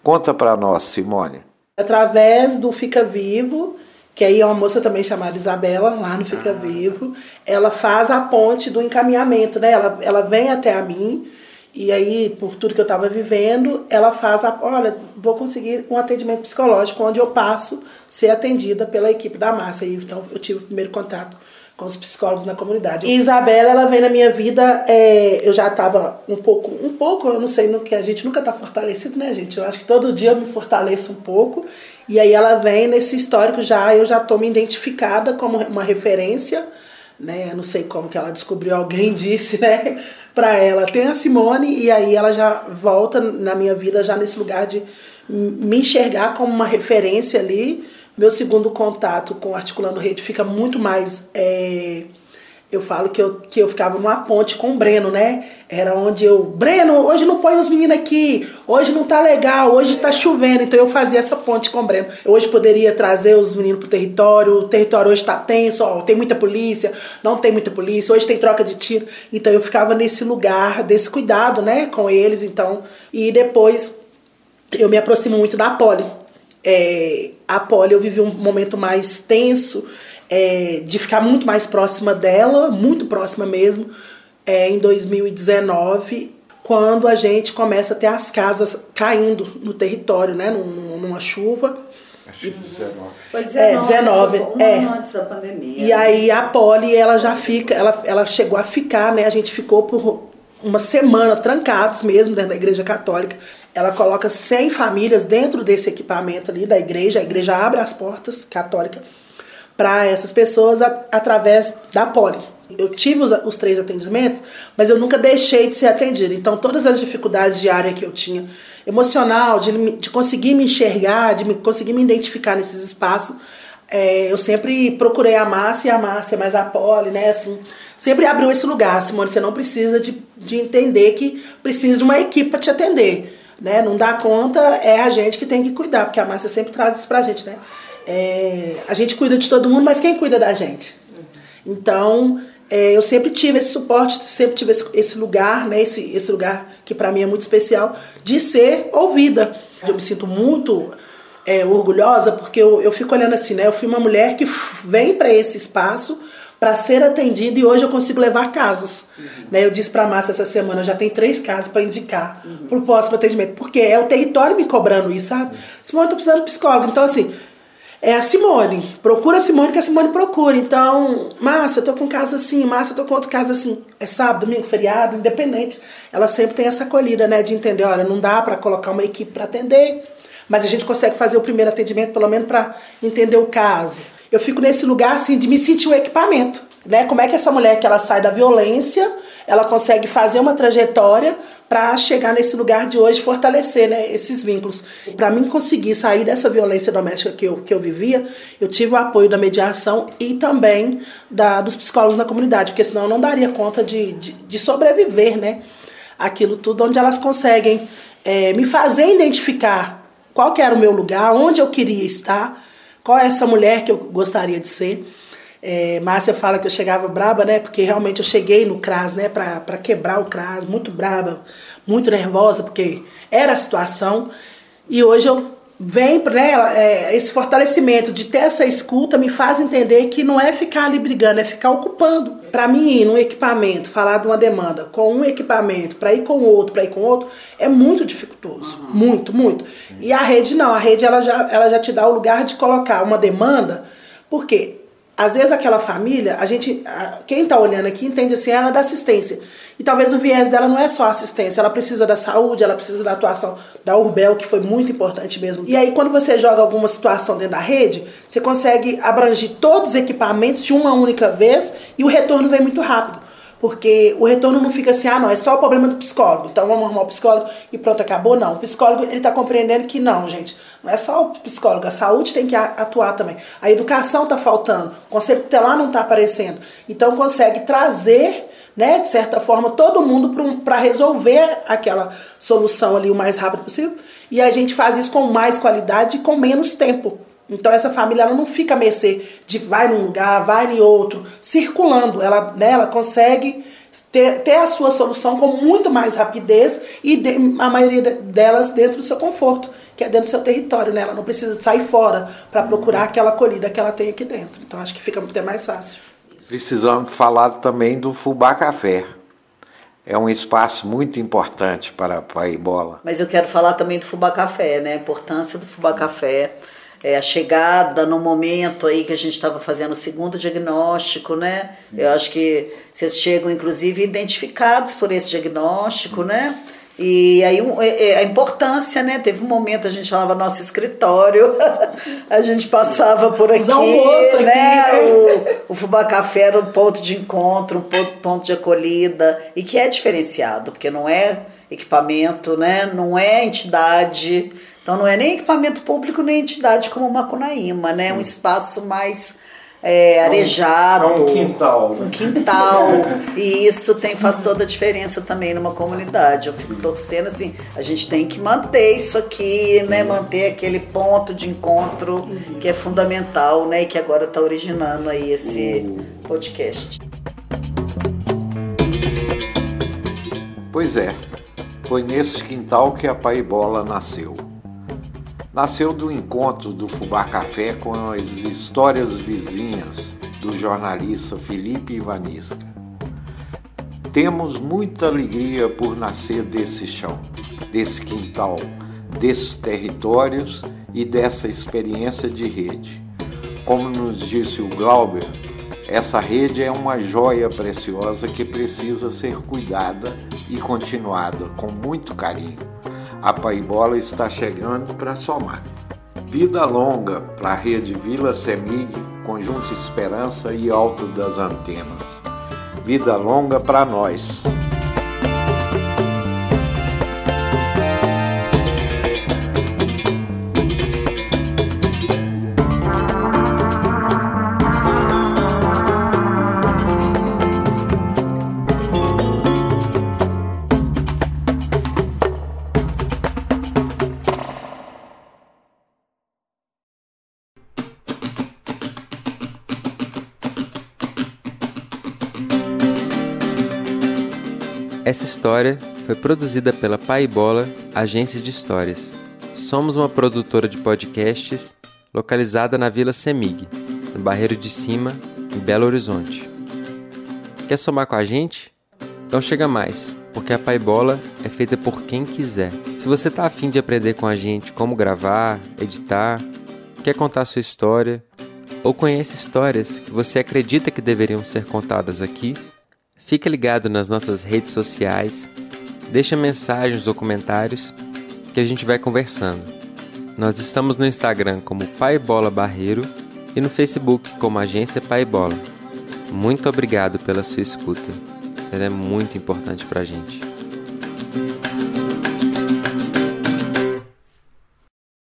Conta para nós, Simone. Através do Fica Vivo, que aí é uma moça também chamada Isabela, lá no Fica ah. Vivo, ela faz a ponte do encaminhamento, né? Ela, ela vem até a mim, e aí, por tudo que eu estava vivendo, ela faz a. Olha, vou conseguir um atendimento psicológico onde eu passo ser atendida pela equipe da massa. E, então, eu tive o primeiro contato com os psicólogos na comunidade. E Isabela, ela vem na minha vida, é, eu já estava um pouco, um pouco, eu não sei, que a gente nunca está fortalecido, né, gente? Eu acho que todo dia eu me fortaleço um pouco. E aí ela vem nesse histórico já, eu já estou me identificada como uma referência, né? Eu não sei como que ela descobriu, alguém disse, né? Para ela, tem a Simone, e aí ela já volta na minha vida já nesse lugar de me enxergar como uma referência ali, Meu segundo contato com Articulando Rede fica muito mais. É, eu falo que eu, que eu ficava numa ponte com o Breno, né? Era onde eu. Breno, hoje não põe os meninos aqui, hoje não tá legal, hoje tá chovendo. Então eu fazia essa ponte com o Breno. Eu hoje poderia trazer os meninos pro território, o território hoje tá tenso, ó, tem muita polícia, não tem muita polícia, hoje tem troca de tiro. Então eu ficava nesse lugar, desse cuidado, né, com eles. Então, e depois eu me aproximo muito da Poli. É, a Poli eu vivi um momento mais tenso é, de ficar muito mais próxima dela, muito próxima mesmo, é, em 2019, quando a gente começa a ter as casas caindo no território, né, numa chuva. Acho que 19. Foi 19, é, 19 um é. ano antes da pandemia. E aí a Poli, ela já fica, ela, ela chegou a ficar, né, a gente ficou por uma semana trancados mesmo dentro da igreja católica. Ela coloca 100 famílias dentro desse equipamento ali da igreja, a igreja abre as portas católica para essas pessoas através da poli. Eu tive os, os, três atendimentos, mas eu nunca deixei de ser atendida. Então, todas as dificuldades diárias que eu tinha, emocional, de, de conseguir me enxergar, de me, conseguir me identificar nesses espaços, é, eu sempre procurei a Márcia e a Márcia, mas a Poli, né, assim, sempre abriu esse lugar. Simone, você não precisa de, de entender que precisa de uma equipe para te atender, né, não dá conta, é a gente que tem que cuidar, porque a Márcia sempre traz isso pra gente, né. É, a gente cuida de todo mundo, mas quem cuida da gente? Então, é, eu sempre tive esse suporte, sempre tive esse, esse lugar, né, esse, esse lugar que para mim é muito especial, de ser ouvida. Eu me sinto muito é, orgulhosa porque eu, eu fico olhando assim, né? Eu fui uma mulher que vem para esse espaço para ser atendida e hoje eu consigo levar casos. Uhum. Né? Eu disse para a Márcia essa semana, já tem três casos para indicar uhum. para o próximo atendimento, porque é o território me cobrando isso, sabe? Uhum. Simone, eu tô precisando de psicólogo. Então, assim, é a Simone. Procura a Simone que a Simone procura. Então, Márcia, eu tô com casa assim, Márcia, eu tô com outro caso assim. É sábado, domingo, feriado, independente. Ela sempre tem essa acolhida, né? De entender, olha, não dá para colocar uma equipe para atender, mas a gente consegue fazer o primeiro atendimento, pelo menos, para entender o caso. Eu fico nesse lugar, assim, de me sentir um equipamento. Né? Como é que essa mulher que ela sai da violência, ela consegue fazer uma trajetória para chegar nesse lugar de hoje, fortalecer né, esses vínculos. Para mim conseguir sair dessa violência doméstica que eu, que eu vivia, eu tive o apoio da mediação e também da, dos psicólogos na comunidade, porque senão eu não daria conta de, de, de sobreviver, né? Aquilo tudo, onde elas conseguem é, me fazer identificar qual que era o meu lugar, onde eu queria estar, qual é essa mulher que eu gostaria de ser. É, Márcia fala que eu chegava braba, né? Porque realmente eu cheguei no CRAS, né? Para quebrar o CRAS, muito braba, muito nervosa, porque era a situação. E hoje eu venho, né? É, esse fortalecimento de ter essa escuta me faz entender que não é ficar ali brigando, é ficar ocupando. Para mim, ir num equipamento, falar de uma demanda com um equipamento, para ir com outro, para ir com outro, é muito dificultoso. Uhum. Muito, muito. E a rede não, a rede ela já, ela já te dá o lugar de colocar uma demanda, porque às vezes aquela família, a gente, quem está olhando aqui entende assim, ela é da assistência. E talvez o viés dela não é só assistência, ela precisa da saúde, ela precisa da atuação da Urbel, que foi muito importante mesmo. E aí quando você joga alguma situação dentro da rede, você consegue abranger todos os equipamentos de uma única vez e o retorno vem muito rápido. Porque o retorno não fica assim, ah, não, é só o problema do psicólogo. Então vamos arrumar o psicólogo e pronto, acabou. Não, o psicólogo ele está compreendendo que não, gente. Não é só o psicólogo, a saúde tem que atuar também. A educação está faltando, o conselho tutelar não está aparecendo. Então consegue trazer, né, de certa forma, todo mundo para resolver aquela solução ali o mais rápido possível. E a gente faz isso com mais qualidade e com menos tempo. Então essa família ela não fica a mercê de vai num lugar, vai em outro, circulando. Ela, né, ela consegue ter, ter a sua solução com muito mais rapidez e de, a maioria delas dentro do seu conforto, que é dentro do seu território. Né? Ela não precisa sair fora para procurar aquela acolhida que ela tem aqui dentro. Então acho que fica até mais fácil. Precisamos falar também do Fubá Café. É um espaço muito importante para, a Ibola. Mas eu quero falar também do Fubá Café, né? A importância do Fubá Café é, a chegada no momento aí que a gente estava fazendo o segundo diagnóstico, né? Eu acho que vocês chegam, inclusive, identificados por esse diagnóstico, né? E aí é, é, a importância, né? Teve um momento a gente falava nosso escritório, a gente passava por aqui, né? O, o Fubá Café era um ponto de encontro, um ponto, ponto de acolhida, e que é diferenciado, porque não é equipamento, né? Não é entidade Então não é nem equipamento público nem entidade como Macunaíma, né? É um espaço mais é, arejado. É um quintal. Um quintal. e isso tem, faz toda a diferença também numa comunidade. Eu fico torcendo assim, a gente tem que manter isso aqui, né? Manter aquele ponto de encontro que é fundamental, né? E que agora está originando aí esse podcast. Pois é, foi nesse quintal que a Paibola nasceu. Nasceu do encontro do Fubá Café com as histórias vizinhas do jornalista Felipe Ivanisca. Temos muita alegria por nascer desse chão, desse quintal, desses territórios e dessa experiência de rede. Como nos disse o Glauber, essa rede é uma joia preciosa que precisa ser cuidada e continuada com muito carinho. A Paibola está chegando para somar. Vida longa para a rede Vila Semig, Conjunto Esperança e Alto das Antenas. Vida longa para nós. História foi produzida pela Pai Bola Agência de Histórias. Somos uma produtora de podcasts localizada na Vila Semig, no Barreiro de Cima, em Belo Horizonte. Quer somar com a gente? Então chega mais, porque a Pai Bola é feita por quem quiser. Se você está afim de aprender com a gente como gravar, editar, quer contar sua história ou conhece histórias que você acredita que deveriam ser contadas aqui, Fica ligado nas nossas redes sociais, deixa mensagens ou comentários que a gente vai conversando. Nós estamos no Instagram como Pai Bola Barreiro e no Facebook como Agência Pai Bola. Muito obrigado pela sua escuta. Ela é muito importante pra gente.